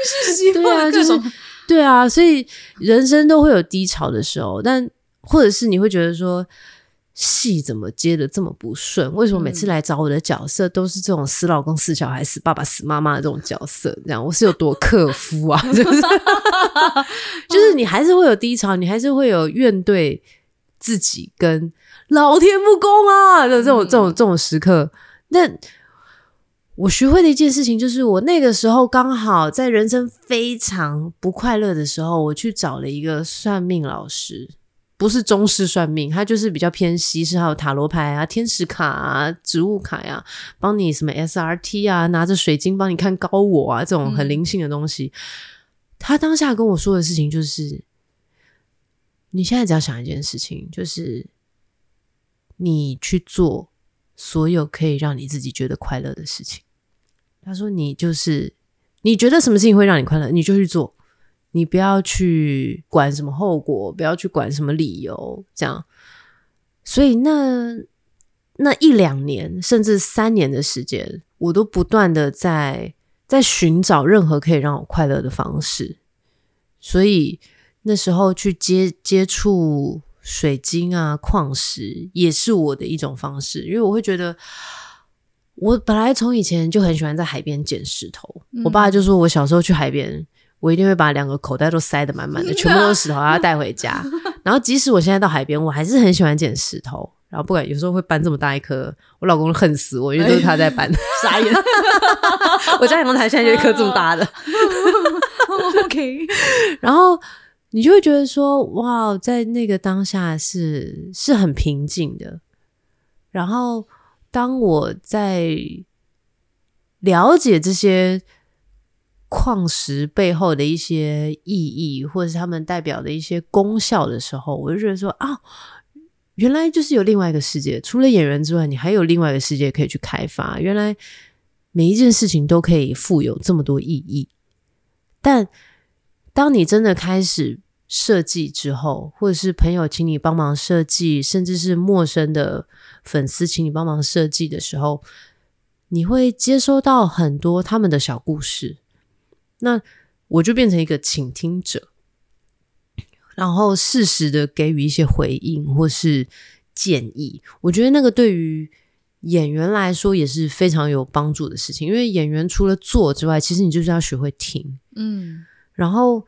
[SPEAKER 1] 世媳妇，对
[SPEAKER 3] 啊，就是对啊，所以人生都会有低潮的时候，但或者是你会觉得说。戏怎么接的这么不顺？为什么每次来找我的角色都是这种死老公、死小孩、死爸爸、死妈妈的这种角色？这样我是有多克夫啊？就是 就是你还是会有低潮，你还是会有怨对自己跟老天不公啊的这种这种这种时刻。那我学会的一件事情就是，我那个时候刚好在人生非常不快乐的时候，我去找了一个算命老师。不是中式算命，它就是比较偏西式，还有塔罗牌啊、天使卡啊、植物卡呀，帮你什么 SRT 啊，拿着水晶帮你看高我啊，这种很灵性的东西。他当下跟我说的事情就是：你现在只要想一件事情，就是你去做所有可以让你自己觉得快乐的事情。他说：“你就是你觉得什么事情会让你快乐，你就去做。”你不要去管什么后果，不要去管什么理由，这样。所以那那一两年，甚至三年的时间，我都不断的在在寻找任何可以让我快乐的方式。所以那时候去接接触水晶啊、矿石，也是我的一种方式。因为我会觉得，我本来从以前就很喜欢在海边捡石头。我爸就说我小时候去海边。我一定会把两个口袋都塞得满满的，全部都是石头，要带回家。然后即使我现在到海边，我还是很喜欢捡石头。然后不管有时候会搬这么大一颗，我老公恨死我，因为都是他在搬。
[SPEAKER 1] 傻眼！
[SPEAKER 3] 我家阳台现在就一颗这么大的。
[SPEAKER 1] OK。
[SPEAKER 3] 然后你就会觉得说，哇，在那个当下是是很平静的。然后，当我在了解这些矿石背后的一些意义，或者是他们代表的一些功效的时候，我就觉得说啊，原来就是有另外一个世界，除了演员之外，你还有另外一个世界可以去开发。原来每一件事情都可以富有这么多意义。但当你真的开始设计之后，或者是朋友请你帮忙设计，甚至是陌生的粉丝请你帮忙设计的时候，你会接收到很多他们的小故事。那我就变成一个倾听者，然后适时的给予一些回应或是建议。我觉得那个对于演员来说也是非常有帮助的事情，因为演员除了做之外，其实你就是要学会听。嗯，然后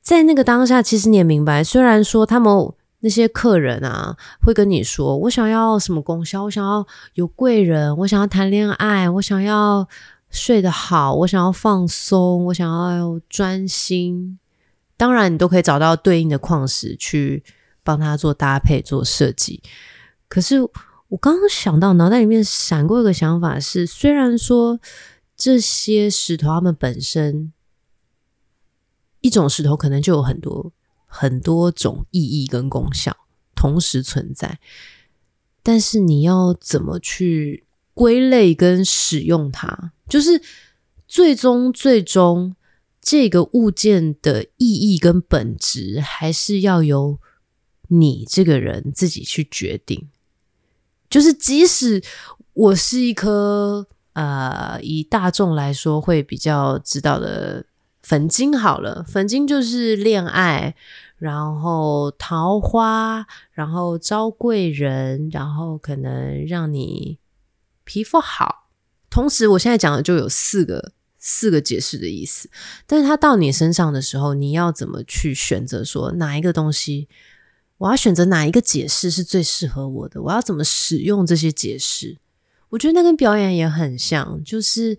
[SPEAKER 3] 在那个当下，其实你也明白，虽然说他们那些客人啊会跟你说：“我想要什么功效？我想要有贵人，我想要谈恋爱，我想要。”睡得好，我想要放松，我想要专心。当然，你都可以找到对应的矿石去帮他做搭配、做设计。可是，我刚刚想到脑袋里面闪过一个想法是：虽然说这些石头它们本身一种石头可能就有很多很多种意义跟功效同时存在，但是你要怎么去？归类跟使用它，就是最终最终这个物件的意义跟本质，还是要由你这个人自己去决定。就是即使我是一颗呃，以大众来说会比较知道的粉晶，好了，粉晶就是恋爱，然后桃花，然后招贵人，然后可能让你。皮肤好，同时我现在讲的就有四个四个解释的意思，但是它到你身上的时候，你要怎么去选择？说哪一个东西，我要选择哪一个解释是最适合我的？我要怎么使用这些解释？我觉得那跟表演也很像，就是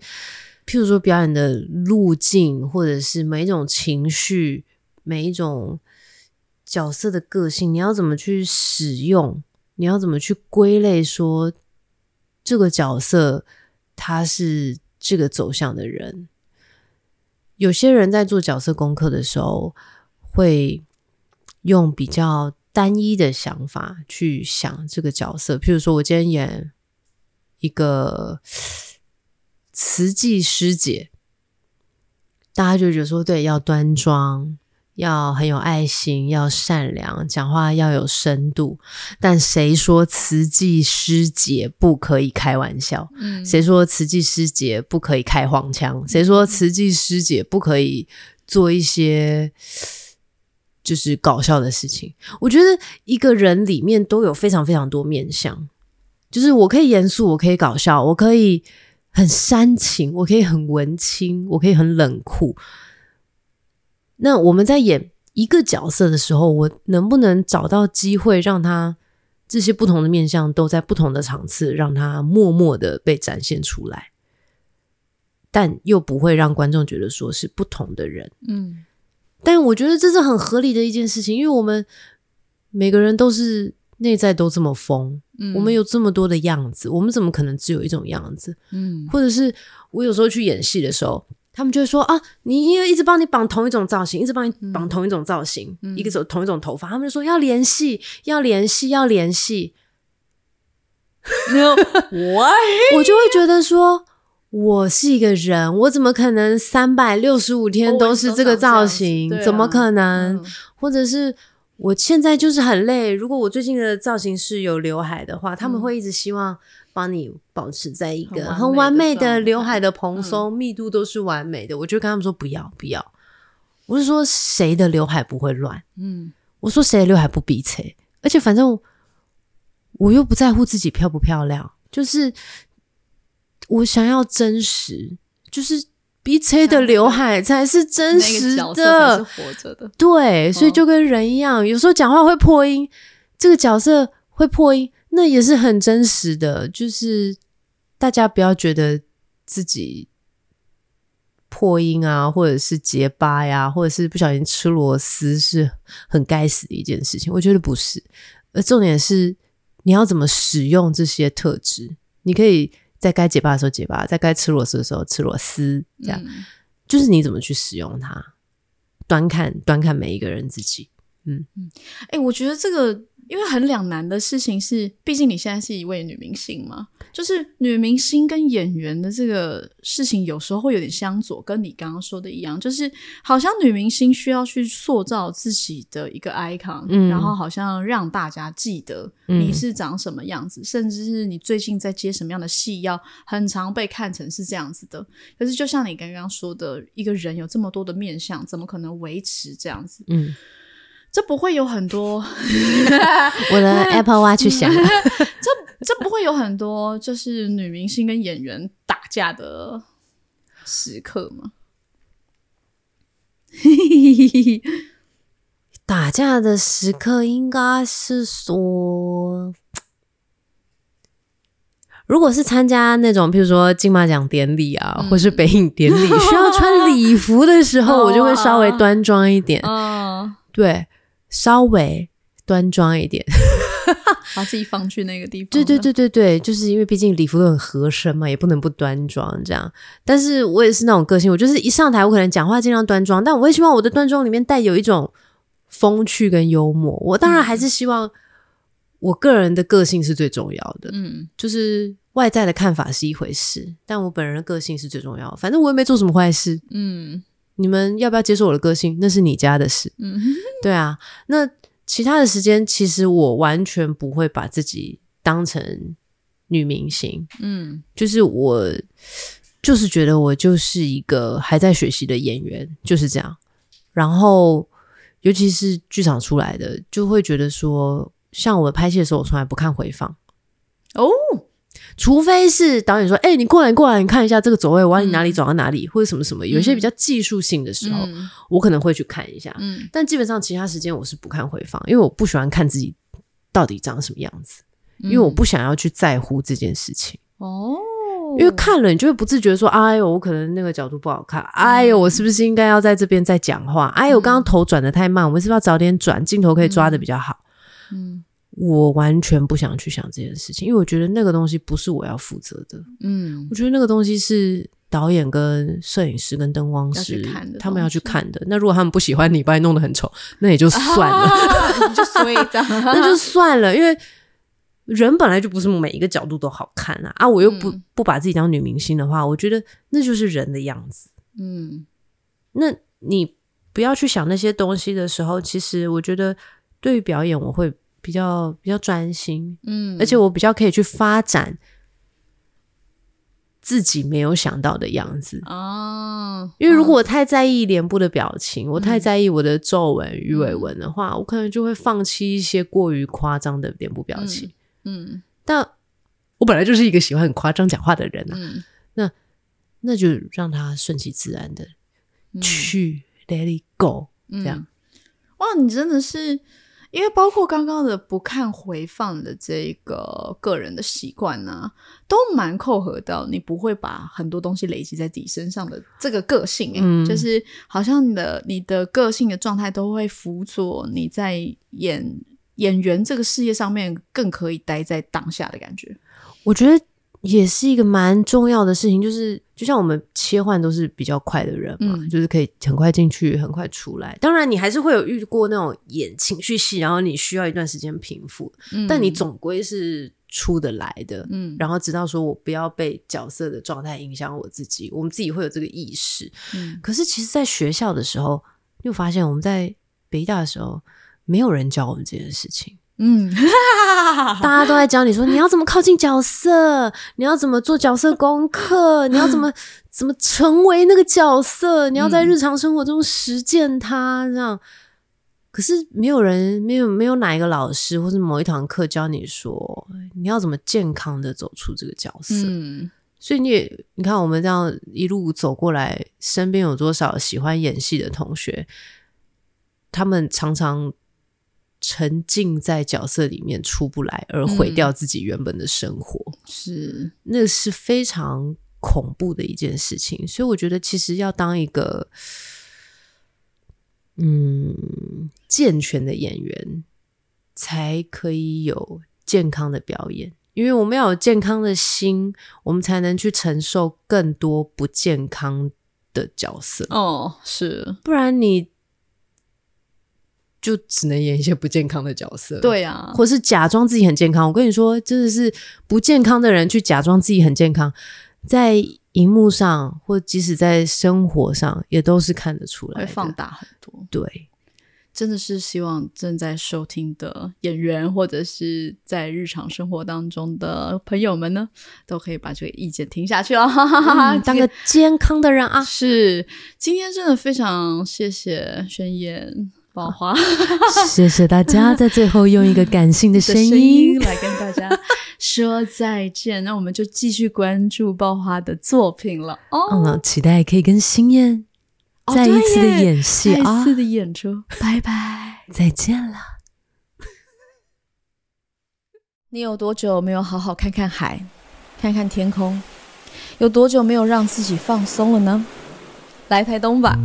[SPEAKER 3] 譬如说表演的路径，或者是每一种情绪，每一种角色的个性，你要怎么去使用？你要怎么去归类？说。这个角色他是这个走向的人。有些人在做角色功课的时候，会用比较单一的想法去想这个角色。譬如说，我今天演一个慈济师姐，大家就觉得说，对，要端庄。要很有爱心，要善良，讲话要有深度。但谁说慈济师姐不可以开玩笑？嗯，谁说慈济师姐不可以开黄腔？谁说慈济师姐不可以做一些就是搞笑的事情？我觉得一个人里面都有非常非常多面相，就是我可以严肃，我可以搞笑，我可以很煽情，我可以很文青，我可以很冷酷。那我们在演一个角色的时候，我能不能找到机会让他这些不同的面相都在不同的场次，让他默默的被展现出来，但又不会让观众觉得说是不同的人。嗯，但我觉得这是很合理的一件事情，因为我们每个人都是内在都这么疯，我们有这么多的样子，我们怎么可能只有一种样子？嗯，或者是我有时候去演戏的时候。他们就会说啊，你因为一直帮你绑同一种造型，一直帮你绑同一种造型，一个走同一种头发，他们就说要联系，要联系，要联系。
[SPEAKER 1] 我
[SPEAKER 3] 我就会觉得说，我是一个人，我怎么可能三百六十五天都是这个造型？怎么可能？或者是我现在就是很累。如果我最近的造型是有刘海的话，他们会一直希望。帮你保持在一个很完美的刘海的蓬松密度都是完美的，我就跟他们说不要不要。我是说谁的刘海不会乱？嗯，我说谁的刘海不逼车？而且反正我又不在乎自己漂不漂亮，就是我想要真实，就是逼车的刘海才是真实的，
[SPEAKER 1] 活着的。
[SPEAKER 3] 对，所以就跟人一样，有时候讲话会破音，这个角色会破音。那也是很真实的，就是大家不要觉得自己破音啊，或者是结巴呀，或者是不小心吃螺丝，是很该死的一件事情。我觉得不是，而重点是你要怎么使用这些特质。你可以在该结巴的时候结巴，在该吃螺丝的时候吃螺丝，这样就是你怎么去使用它。端看端看每一个人自己。嗯
[SPEAKER 1] 嗯，哎，我觉得这个。因为很两难的事情是，毕竟你现在是一位女明星嘛，就是女明星跟演员的这个事情有时候会有点相左，跟你刚刚说的一样，就是好像女明星需要去塑造自己的一个 icon，然后好像让大家记得你是长什么样子，甚至是你最近在接什么样的戏，要很常被看成是这样子的。可是就像你刚刚说的，一个人有这么多的面相，怎么可能维持这样子？嗯。这不会有很多，
[SPEAKER 3] 我的 Apple Watch 响。
[SPEAKER 1] 这这不会有很多，就是女明星跟演员打架的时刻吗？
[SPEAKER 3] 打架的时刻应该是说，如果是参加那种，譬如说金马奖典礼啊，或是北影典礼，需要穿礼服的时候，我就会稍微端庄一点。嗯，对。稍微端庄一点，
[SPEAKER 1] 把自己放去那个地方。
[SPEAKER 3] 对对对对对，就是因为毕竟礼服都很合身嘛，也不能不端庄这样。但是我也是那种个性，我就是一上台，我可能讲话尽量端庄，但我也希望我的端庄里面带有一种风趣跟幽默。我当然还是希望我个人的个性是最重要的。嗯，就是外在的看法是一回事，但我本人的个性是最重要的。反正我也没做什么坏事。嗯。你们要不要接受我的个性？那是你家的事。嗯，对啊。那其他的时间，其实我完全不会把自己当成女明星。嗯，就是我，就是觉得我就是一个还在学习的演员，就是这样。然后，尤其是剧场出来的，就会觉得说，像我拍戏的时候，我从来不看回放。哦。除非是导演说：“哎，你过来，过来，你看一下这个走位，我让你哪里走到哪里，或者什么什么。”有一些比较技术性的时候，我可能会去看一下。嗯，但基本上其他时间我是不看回放，因为我不喜欢看自己到底长什么样子，因为我不想要去在乎这件事情。哦，因为看了你就会不自觉说：“哎呦，我可能那个角度不好看。哎呦，我是不是应该要在这边再讲话？哎呦，刚刚头转的太慢，我们是不是要早点转镜头，可以抓的比较好？”嗯。我完全不想去想这件事情，因为我觉得那个东西不是我要负责的。嗯，我觉得那个东西是导演、跟摄影师、跟灯光师他们要去看的。那如果他们不喜欢你，把你弄得很丑，那也就算了，
[SPEAKER 1] 就衰的，
[SPEAKER 3] 那就算了。因为人本来就不是每一个角度都好看啊！啊，我又不不把自己当女明星的话，我觉得那就是人的样子。嗯，那你不要去想那些东西的时候，其实我觉得对于表演，我会。比较比较专心，嗯，而且我比较可以去发展自己没有想到的样子哦。因为如果我太在意脸部的表情，我太在意我的皱纹、鱼尾纹的话，我可能就会放弃一些过于夸张的脸部表情。嗯，但我本来就是一个喜欢很夸张讲话的人啊，那那就让他顺其自然的去 let it go，这样。
[SPEAKER 1] 哇，你真的是。因为包括刚刚的不看回放的这个个人的习惯呢，都蛮扣合到你不会把很多东西累积在自己身上的这个个性，哎，就是好像你的你的个性的状态都会辅佐你在演演员这个事业上面更可以待在当下的感觉。
[SPEAKER 3] 我觉得。也是一个蛮重要的事情，就是就像我们切换都是比较快的人嘛，就是可以很快进去，很快出来。当然，你还是会有遇过那种演情绪戏，然后你需要一段时间平复，但你总归是出得来的。嗯，然后直到说我不要被角色的状态影响我自己，我们自己会有这个意识。嗯，可是其实，在学校的时候，又发现我们在北大的时候，没有人教我们这件事情。嗯，大家都在教你说你要怎么靠近角色，你要怎么做角色功课，你要怎么怎么成为那个角色，你要在日常生活中实践它，这样。可是没有人，没有没有哪一个老师或者某一堂课教你说你要怎么健康的走出这个角色。嗯，所以你也你看我们这样一路走过来，身边有多少喜欢演戏的同学，他们常常。沉浸在角色里面出不来，而毁掉自己原本的生活，
[SPEAKER 1] 是
[SPEAKER 3] 那是非常恐怖的一件事情。所以我觉得，其实要当一个嗯健全的演员，才可以有健康的表演。因为我们要有健康的心，我们才能去承受更多不健康的角色。
[SPEAKER 1] 哦，是，
[SPEAKER 3] 不然你就只能演一些不健康的角色。
[SPEAKER 1] 对啊，
[SPEAKER 3] 或是假装自己很健康。我跟你说，真的是不健康的人去假装自己很健康，在荧幕上或即使在生活上，也都是看得出来，
[SPEAKER 1] 会放大很多。
[SPEAKER 3] 对。
[SPEAKER 1] 真的是希望正在收听的演员，或者是在日常生活当中的朋友们呢，都可以把这个意见听下去哦，哈哈哈哈
[SPEAKER 3] 当个健康的人啊！
[SPEAKER 1] 是，今天真的非常谢谢宣言宝华，
[SPEAKER 3] 谢谢大家在最后用一个感性 的声
[SPEAKER 1] 音来跟大家说再见。那我们就继续关注爆花的作品了哦，嗯
[SPEAKER 3] 期待可以跟新燕。再一次的演戏
[SPEAKER 1] 啊！再一次的演出，拜拜，
[SPEAKER 3] 再见了。
[SPEAKER 1] 你有多久没有好好看看海，看看天空？有多久没有让自己放松了呢？来台东吧！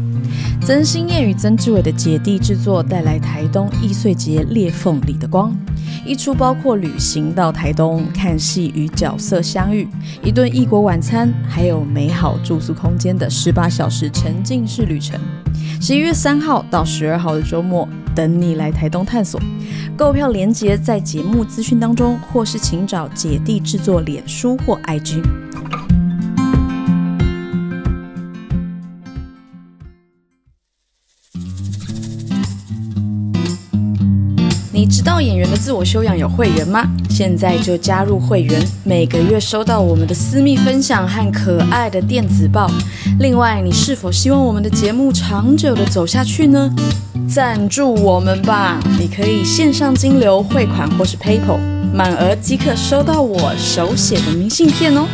[SPEAKER 1] 曾心燕与曾志伟的姐弟制作带来台东易碎节裂缝里的光。一出包括旅行到台东看戏与角色相遇，一顿异国晚餐，还有美好住宿空间的十八小时沉浸式旅程。十一月三号到十二号的周末，等你来台东探索。购票链接在节目资讯当中，或是请找姐弟制作脸书或 IG。道演员的自我修养有会员吗？现在就加入会员，每个月收到我们的私密分享和可爱的电子报。另外，你是否希望我们的节目长久的走下去呢？赞助我们吧！你可以线上金流汇款或是 PayPal，满额即可收到我手写的明信片哦。